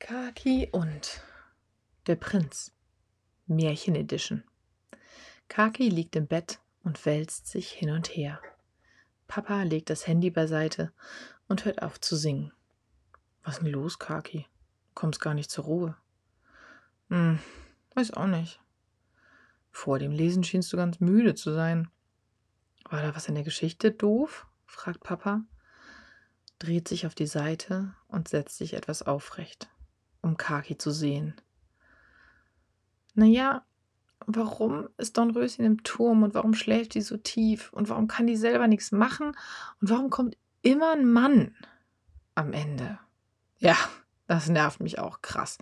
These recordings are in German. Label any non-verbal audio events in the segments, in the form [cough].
Kaki und der Prinz. Märchen Edition. Kaki liegt im Bett und wälzt sich hin und her. Papa legt das Handy beiseite und hört auf zu singen. Was ist denn los, Kaki? Du kommst gar nicht zur Ruhe. Hm, weiß auch nicht. Vor dem Lesen schienst du ganz müde zu sein. War da was in der Geschichte doof? fragt Papa, dreht sich auf die Seite und setzt sich etwas aufrecht um Kaki zu sehen. Naja, warum ist Dornröschen im Turm und warum schläft die so tief und warum kann die selber nichts machen und warum kommt immer ein Mann am Ende? Ja, das nervt mich auch krass.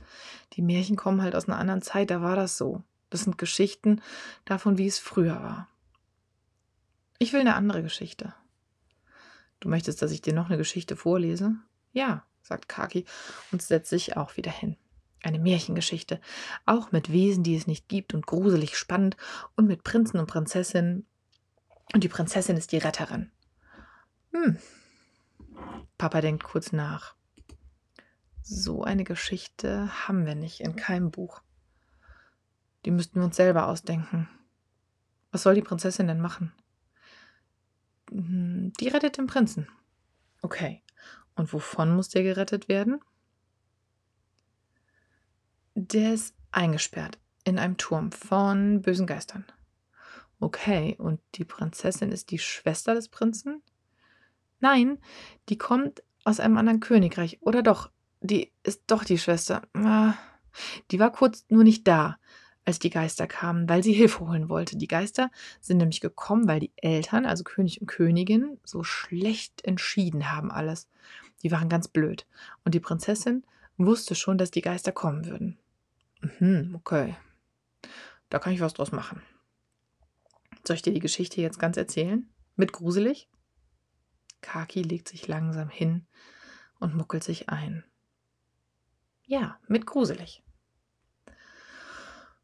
Die Märchen kommen halt aus einer anderen Zeit, da war das so. Das sind Geschichten davon, wie es früher war. Ich will eine andere Geschichte. Du möchtest, dass ich dir noch eine Geschichte vorlese? Ja, sagt Kaki und setzt sich auch wieder hin. Eine Märchengeschichte, auch mit Wesen, die es nicht gibt und gruselig spannend und mit Prinzen und Prinzessinnen. Und die Prinzessin ist die Retterin. Hm. Papa denkt kurz nach. So eine Geschichte haben wir nicht in keinem Buch. Die müssten wir uns selber ausdenken. Was soll die Prinzessin denn machen? Hm, die rettet den Prinzen. Okay. Und wovon muss der gerettet werden? Der ist eingesperrt in einem Turm von bösen Geistern. Okay, und die Prinzessin ist die Schwester des Prinzen? Nein, die kommt aus einem anderen Königreich. Oder doch, die ist doch die Schwester. Ah, die war kurz nur nicht da als die Geister kamen, weil sie Hilfe holen wollte. Die Geister sind nämlich gekommen, weil die Eltern, also König und Königin, so schlecht entschieden haben alles. Die waren ganz blöd. Und die Prinzessin wusste schon, dass die Geister kommen würden. Mhm, okay. Da kann ich was draus machen. Soll ich dir die Geschichte jetzt ganz erzählen? Mit gruselig? Kaki legt sich langsam hin und muckelt sich ein. Ja, mit gruselig.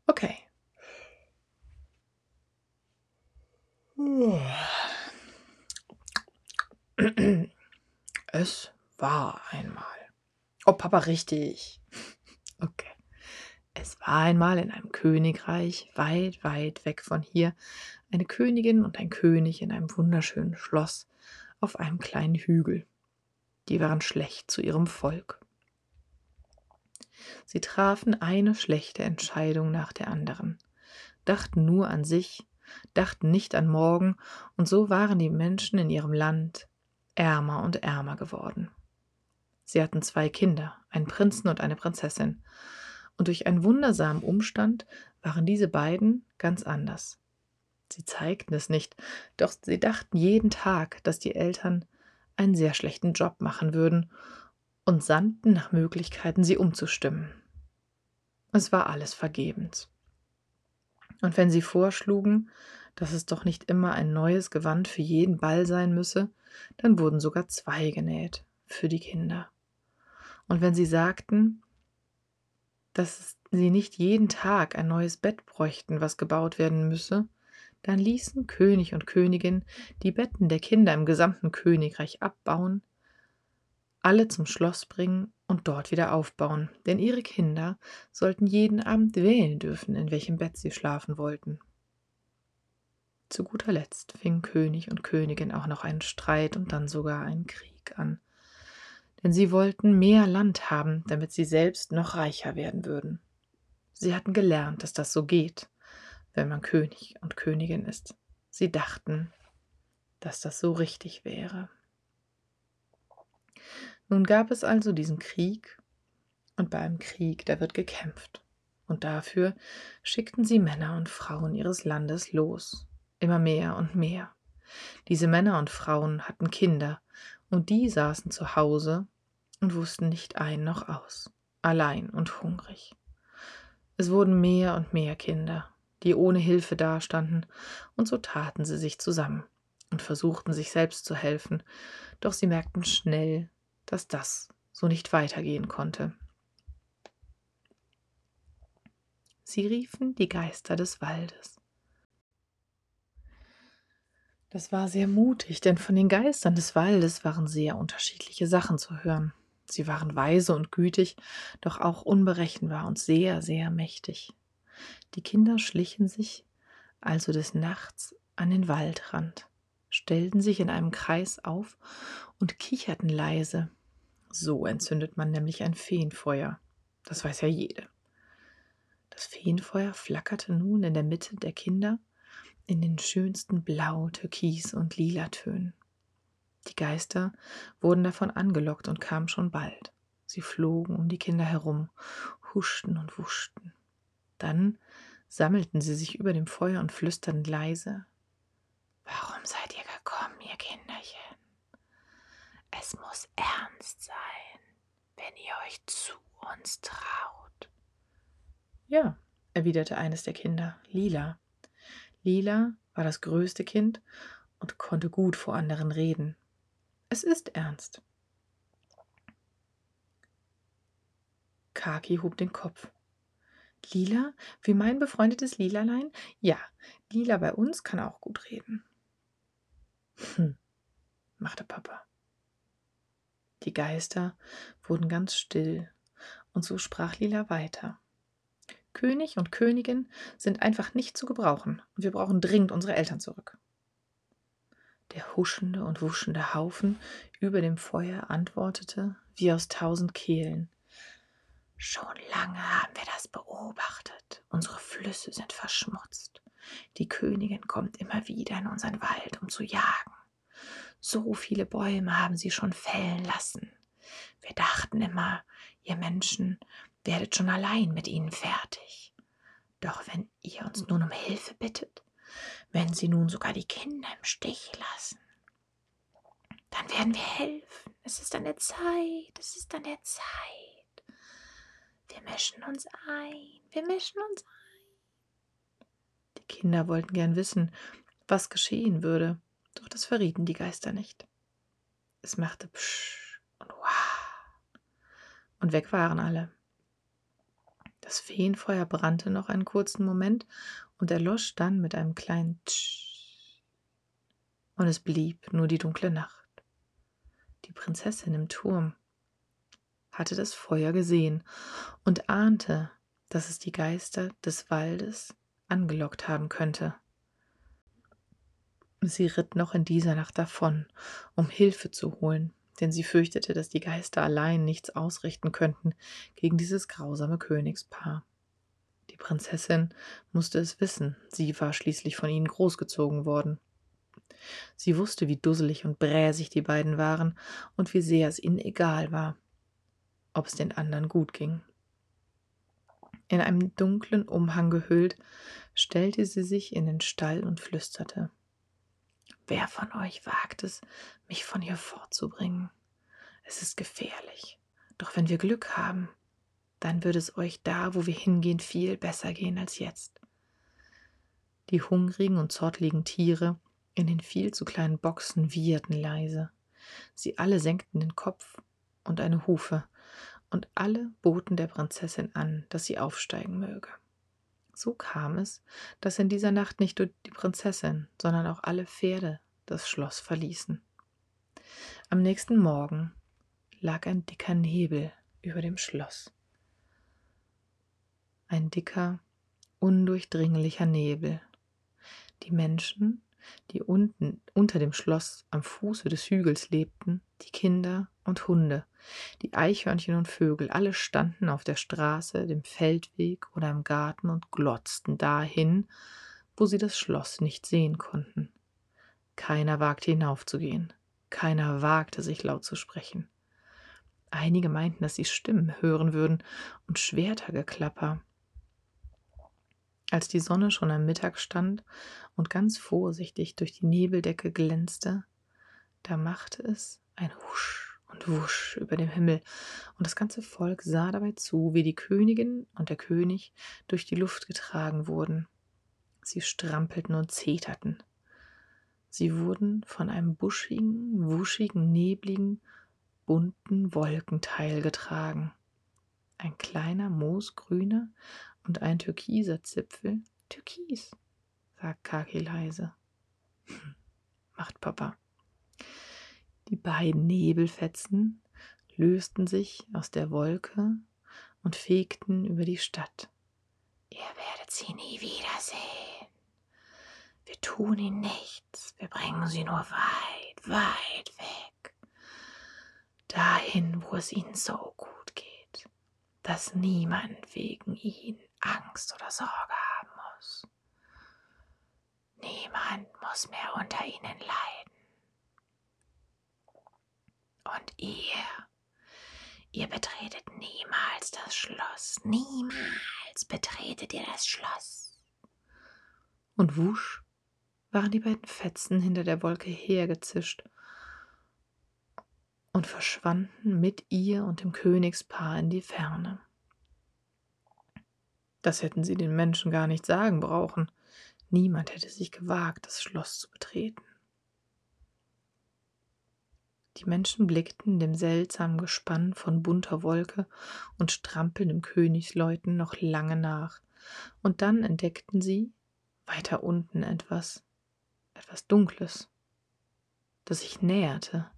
Okay. [clears throat] Es war einmal. Oh, Papa, richtig. [laughs] Okay. Es war einmal in einem Königreich, weit, weit weg von hier, eine Königin und ein König in einem wunderschönen Schloss auf einem kleinen Hügel. Die waren schlecht zu ihrem Volk. Sie trafen eine schlechte Entscheidung nach der anderen, dachten nur an sich, dachten nicht an morgen, und so waren die Menschen in ihrem Land ärmer und ärmer geworden. Sie hatten zwei Kinder, einen Prinzen und eine Prinzessin, und durch einen wundersamen Umstand waren diese beiden ganz anders. Sie zeigten es nicht, doch sie dachten jeden Tag, dass die Eltern einen sehr schlechten Job machen würden und sandten nach Möglichkeiten, sie umzustimmen. Es war alles vergebens. Und wenn sie vorschlugen, dass es doch nicht immer ein neues Gewand für jeden Ball sein müsse, dann wurden sogar zwei genäht für die Kinder. Und wenn sie sagten, dass sie nicht jeden Tag ein neues Bett bräuchten, was gebaut werden müsse, dann ließen König und Königin die Betten der Kinder im gesamten Königreich abbauen, alle zum Schloss bringen und dort wieder aufbauen, denn ihre Kinder sollten jeden Abend wählen dürfen, in welchem Bett sie schlafen wollten. Zu guter Letzt fingen König und Königin auch noch einen Streit und dann sogar einen Krieg an, denn sie wollten mehr Land haben, damit sie selbst noch reicher werden würden. Sie hatten gelernt, dass das so geht, wenn man König und Königin ist. Sie dachten, dass das so richtig wäre. Nun gab es also diesen Krieg, und bei einem Krieg, da wird gekämpft. Und dafür schickten sie Männer und Frauen ihres Landes los, immer mehr und mehr. Diese Männer und Frauen hatten Kinder, und die saßen zu Hause und wussten nicht ein noch aus, allein und hungrig. Es wurden mehr und mehr Kinder, die ohne Hilfe dastanden, und so taten sie sich zusammen und versuchten sich selbst zu helfen, doch sie merkten schnell, dass das so nicht weitergehen konnte. Sie riefen die Geister des Waldes. Das war sehr mutig, denn von den Geistern des Waldes waren sehr unterschiedliche Sachen zu hören. Sie waren weise und gütig, doch auch unberechenbar und sehr, sehr mächtig. Die Kinder schlichen sich also des Nachts an den Waldrand, stellten sich in einem Kreis auf und kicherten leise. So entzündet man nämlich ein Feenfeuer. Das weiß ja jede. Das Feenfeuer flackerte nun in der Mitte der Kinder in den schönsten Blau, Türkis und Lilatönen. Die Geister wurden davon angelockt und kamen schon bald. Sie flogen um die Kinder herum, huschten und wuschten. Dann sammelten sie sich über dem Feuer und flüsterten leise Warum seid ihr gekommen, ihr Kinderchen? Es muss ernst sein, wenn ihr euch zu uns traut. Ja, erwiderte eines der Kinder, Lila. Lila war das größte Kind und konnte gut vor anderen reden. Es ist ernst. Kaki hob den Kopf. Lila, wie mein befreundetes Lilalein? Ja, Lila bei uns kann auch gut reden. Hm, machte Papa. Die Geister wurden ganz still, und so sprach Lila weiter. König und Königin sind einfach nicht zu gebrauchen, und wir brauchen dringend unsere Eltern zurück. Der huschende und wuschende Haufen über dem Feuer antwortete wie aus tausend Kehlen. Schon lange haben wir das beobachtet. Unsere Flüsse sind verschmutzt. Die Königin kommt immer wieder in unseren Wald, um zu jagen. So viele Bäume haben sie schon fällen lassen. Wir dachten immer, ihr Menschen werdet schon allein mit ihnen fertig. Doch wenn ihr uns nun um Hilfe bittet, wenn sie nun sogar die Kinder im Stich lassen, dann werden wir helfen. Es ist an der Zeit, es ist an der Zeit. Wir mischen uns ein, wir mischen uns ein. Die Kinder wollten gern wissen, was geschehen würde, doch das verrieten die Geister nicht. Es machte Psch und Wah. Und weg waren alle. Das Feenfeuer brannte noch einen kurzen Moment und erlosch dann mit einem kleinen Tsch. Und es blieb nur die dunkle Nacht. Die Prinzessin im Turm hatte das Feuer gesehen und ahnte, dass es die Geister des Waldes angelockt haben könnte. Sie ritt noch in dieser Nacht davon, um Hilfe zu holen, denn sie fürchtete, dass die Geister allein nichts ausrichten könnten gegen dieses grausame Königspaar. Die Prinzessin musste es wissen, sie war schließlich von ihnen großgezogen worden. Sie wusste, wie dusselig und bräsig die beiden waren und wie sehr es ihnen egal war, ob es den anderen gut ging. In einem dunklen Umhang gehüllt, stellte sie sich in den Stall und flüsterte Wer von euch wagt es, mich von hier fortzubringen? Es ist gefährlich. Doch wenn wir Glück haben, dann wird es euch da, wo wir hingehen, viel besser gehen als jetzt. Die hungrigen und zottligen Tiere in den viel zu kleinen Boxen wieherten leise. Sie alle senkten den Kopf und eine Hufe, und alle boten der Prinzessin an, dass sie aufsteigen möge. So kam es, dass in dieser Nacht nicht nur die Prinzessin, sondern auch alle Pferde das Schloss verließen. Am nächsten Morgen lag ein dicker Nebel über dem Schloss ein dicker, undurchdringlicher Nebel. Die Menschen, die unten unter dem Schloss am Fuße des Hügels lebten, die Kinder und Hunde, die Eichhörnchen und Vögel, alle standen auf der Straße, dem Feldweg oder im Garten und glotzten dahin, wo sie das Schloss nicht sehen konnten. Keiner wagte hinaufzugehen, keiner wagte sich laut zu sprechen. Einige meinten, dass sie Stimmen hören würden und Schwertergeklapper, als die Sonne schon am Mittag stand und ganz vorsichtig durch die Nebeldecke glänzte, da machte es ein Husch und Wusch über dem Himmel, und das ganze Volk sah dabei zu, wie die Königin und der König durch die Luft getragen wurden. Sie strampelten und zeterten. Sie wurden von einem buschigen, wuschigen, nebligen, bunten Wolkenteil getragen. Ein kleiner, moosgrüner und ein türkiser Zipfel. Türkis, sagt Kaki leise. Hm, macht Papa. Die beiden Nebelfetzen lösten sich aus der Wolke und fegten über die Stadt. Ihr werdet sie nie wiedersehen. Wir tun ihnen nichts, wir bringen sie nur weit, weit weg. Dahin, wo es ihnen so gut geht, dass niemand wegen ihnen Angst oder Sorge haben muss. Niemand muss mehr unter ihnen leiden. Und ihr, ihr betretet niemals das Schloss, niemals betretet ihr das Schloss. Und wusch waren die beiden Fetzen hinter der Wolke hergezischt und verschwanden mit ihr und dem Königspaar in die Ferne. Das hätten sie den Menschen gar nicht sagen brauchen. Niemand hätte sich gewagt, das Schloss zu betreten. Die Menschen blickten dem seltsamen Gespann von bunter Wolke und strampelndem Königsleuten noch lange nach, und dann entdeckten sie weiter unten etwas, etwas Dunkles, das sich näherte.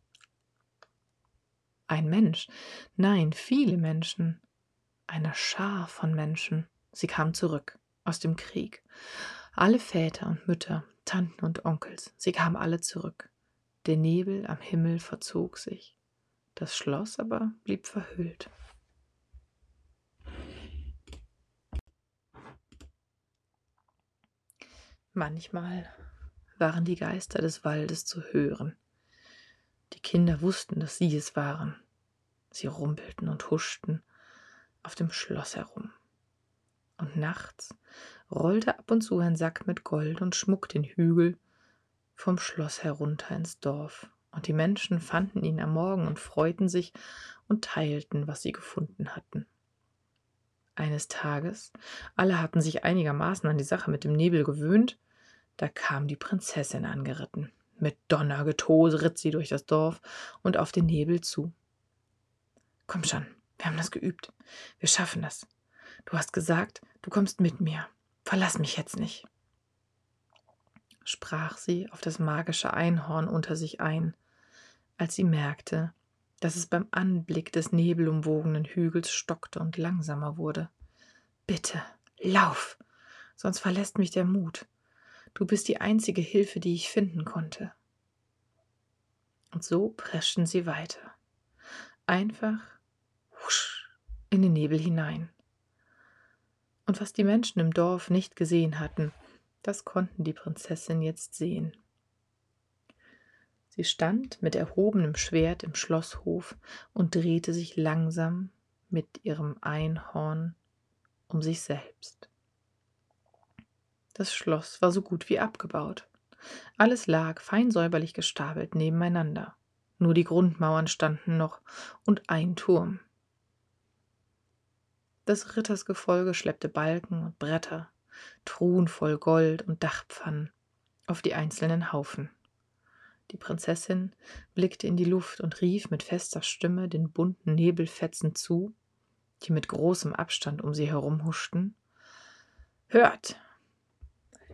Ein Mensch, nein, viele Menschen, eine Schar von Menschen. Sie kamen zurück aus dem Krieg. Alle Väter und Mütter, Tanten und Onkels, sie kamen alle zurück. Der Nebel am Himmel verzog sich, das Schloss aber blieb verhüllt. Manchmal waren die Geister des Waldes zu hören. Die Kinder wussten, dass sie es waren. Sie rumpelten und huschten auf dem Schloss herum. Und nachts rollte ab und zu ein Sack mit Gold und Schmuck den Hügel vom Schloss herunter ins Dorf, und die Menschen fanden ihn am Morgen und freuten sich und teilten, was sie gefunden hatten. Eines Tages, alle hatten sich einigermaßen an die Sache mit dem Nebel gewöhnt, da kam die Prinzessin angeritten. Mit Donnergetos ritt sie durch das Dorf und auf den Nebel zu. Komm schon, wir haben das geübt. Wir schaffen das. Du hast gesagt, du kommst mit mir. Verlass mich jetzt nicht sprach sie auf das magische Einhorn unter sich ein, als sie merkte, dass es beim Anblick des nebelumwogenen Hügels stockte und langsamer wurde. Bitte, lauf, sonst verlässt mich der Mut. Du bist die einzige Hilfe, die ich finden konnte. Und so preschten sie weiter. Einfach husch, in den Nebel hinein. Und was die Menschen im Dorf nicht gesehen hatten, das konnten die Prinzessin jetzt sehen. Sie stand mit erhobenem Schwert im Schlosshof und drehte sich langsam mit ihrem Einhorn um sich selbst. Das Schloss war so gut wie abgebaut. Alles lag fein säuberlich gestapelt nebeneinander. Nur die Grundmauern standen noch und ein Turm. Das Rittersgefolge schleppte Balken und Bretter, Truhen voll Gold und Dachpfannen auf die einzelnen Haufen. Die Prinzessin blickte in die Luft und rief mit fester Stimme den bunten Nebelfetzen zu, die mit großem Abstand um sie herum huschten. Hört!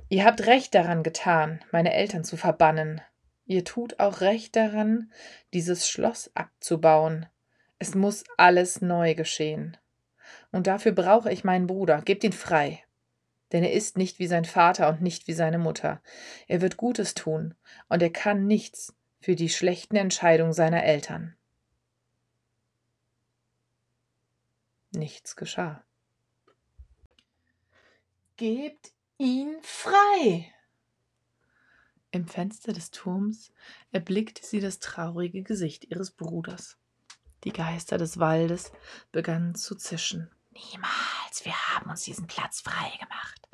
Ihr habt recht daran getan, meine Eltern zu verbannen. Ihr tut auch recht daran, dieses Schloss abzubauen. Es muss alles neu geschehen. Und dafür brauche ich meinen Bruder. Gebt ihn frei denn er ist nicht wie sein Vater und nicht wie seine Mutter. Er wird Gutes tun, und er kann nichts für die schlechten Entscheidungen seiner Eltern. Nichts geschah. Gebt ihn frei! Im Fenster des Turms erblickte sie das traurige Gesicht ihres Bruders. Die Geister des Waldes begannen zu zischen. Niemals, wir haben uns diesen Platz frei gemacht.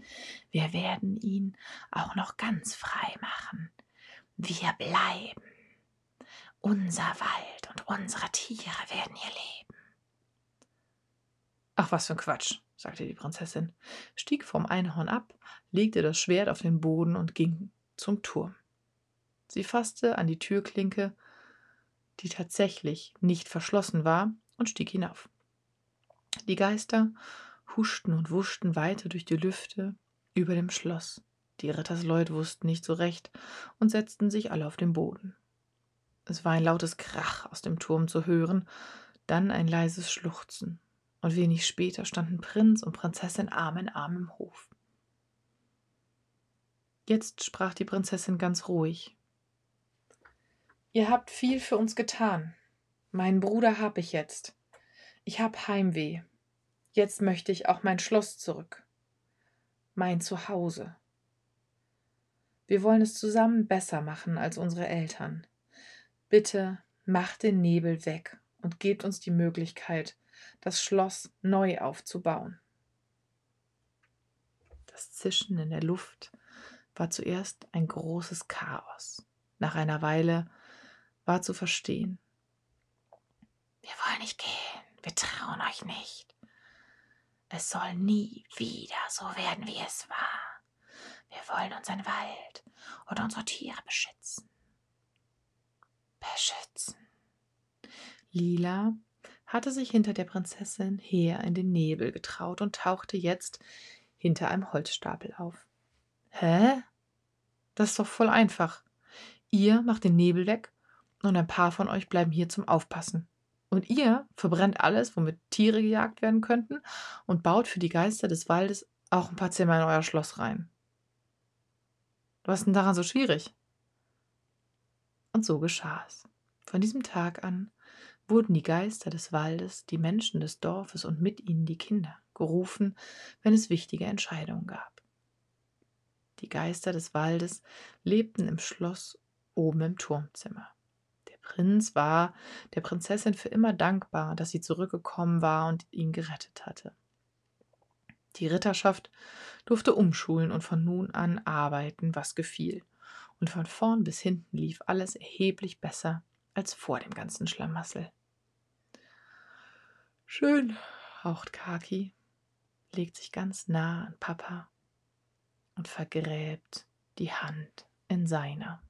Wir werden ihn auch noch ganz frei machen. Wir bleiben. Unser Wald und unsere Tiere werden hier leben. Ach, was für ein Quatsch, sagte die Prinzessin, stieg vom Einhorn ab, legte das Schwert auf den Boden und ging zum Turm. Sie fasste an die Türklinke, die tatsächlich nicht verschlossen war, und stieg hinauf. Die Geister huschten und wuschten weiter durch die Lüfte über dem Schloss. Die Rittersleute wussten nicht so recht und setzten sich alle auf den Boden. Es war ein lautes Krach aus dem Turm zu hören, Dann ein leises Schluchzen, und wenig später standen Prinz und Prinzessin Arm in Arm im Hof. Jetzt sprach die Prinzessin ganz ruhig. Ihr habt viel für uns getan. Meinen Bruder hab ich jetzt. Ich hab Heimweh. Jetzt möchte ich auch mein Schloss zurück. Mein Zuhause. Wir wollen es zusammen besser machen als unsere Eltern. Bitte macht den Nebel weg und gebt uns die Möglichkeit, das Schloss neu aufzubauen. Das Zischen in der Luft war zuerst ein großes Chaos. Nach einer Weile war zu verstehen. Wir wollen nicht gehen, wir trauen euch nicht. Es soll nie wieder so werden, wie es war. Wir wollen unseren Wald und unsere Tiere beschützen. Beschützen. Lila hatte sich hinter der Prinzessin her in den Nebel getraut und tauchte jetzt hinter einem Holzstapel auf. Hä? Das ist doch voll einfach. Ihr macht den Nebel weg und ein paar von euch bleiben hier zum Aufpassen. Und ihr verbrennt alles, womit Tiere gejagt werden könnten, und baut für die Geister des Waldes auch ein paar Zimmer in euer Schloss rein. Was ist denn daran so schwierig? Und so geschah es. Von diesem Tag an wurden die Geister des Waldes, die Menschen des Dorfes und mit ihnen die Kinder gerufen, wenn es wichtige Entscheidungen gab. Die Geister des Waldes lebten im Schloss oben im Turmzimmer. Prinz war der Prinzessin für immer dankbar, dass sie zurückgekommen war und ihn gerettet hatte. Die Ritterschaft durfte umschulen und von nun an arbeiten, was gefiel. Und von vorn bis hinten lief alles erheblich besser als vor dem ganzen Schlamassel. Schön, haucht Kaki, legt sich ganz nah an Papa und vergräbt die Hand in seiner.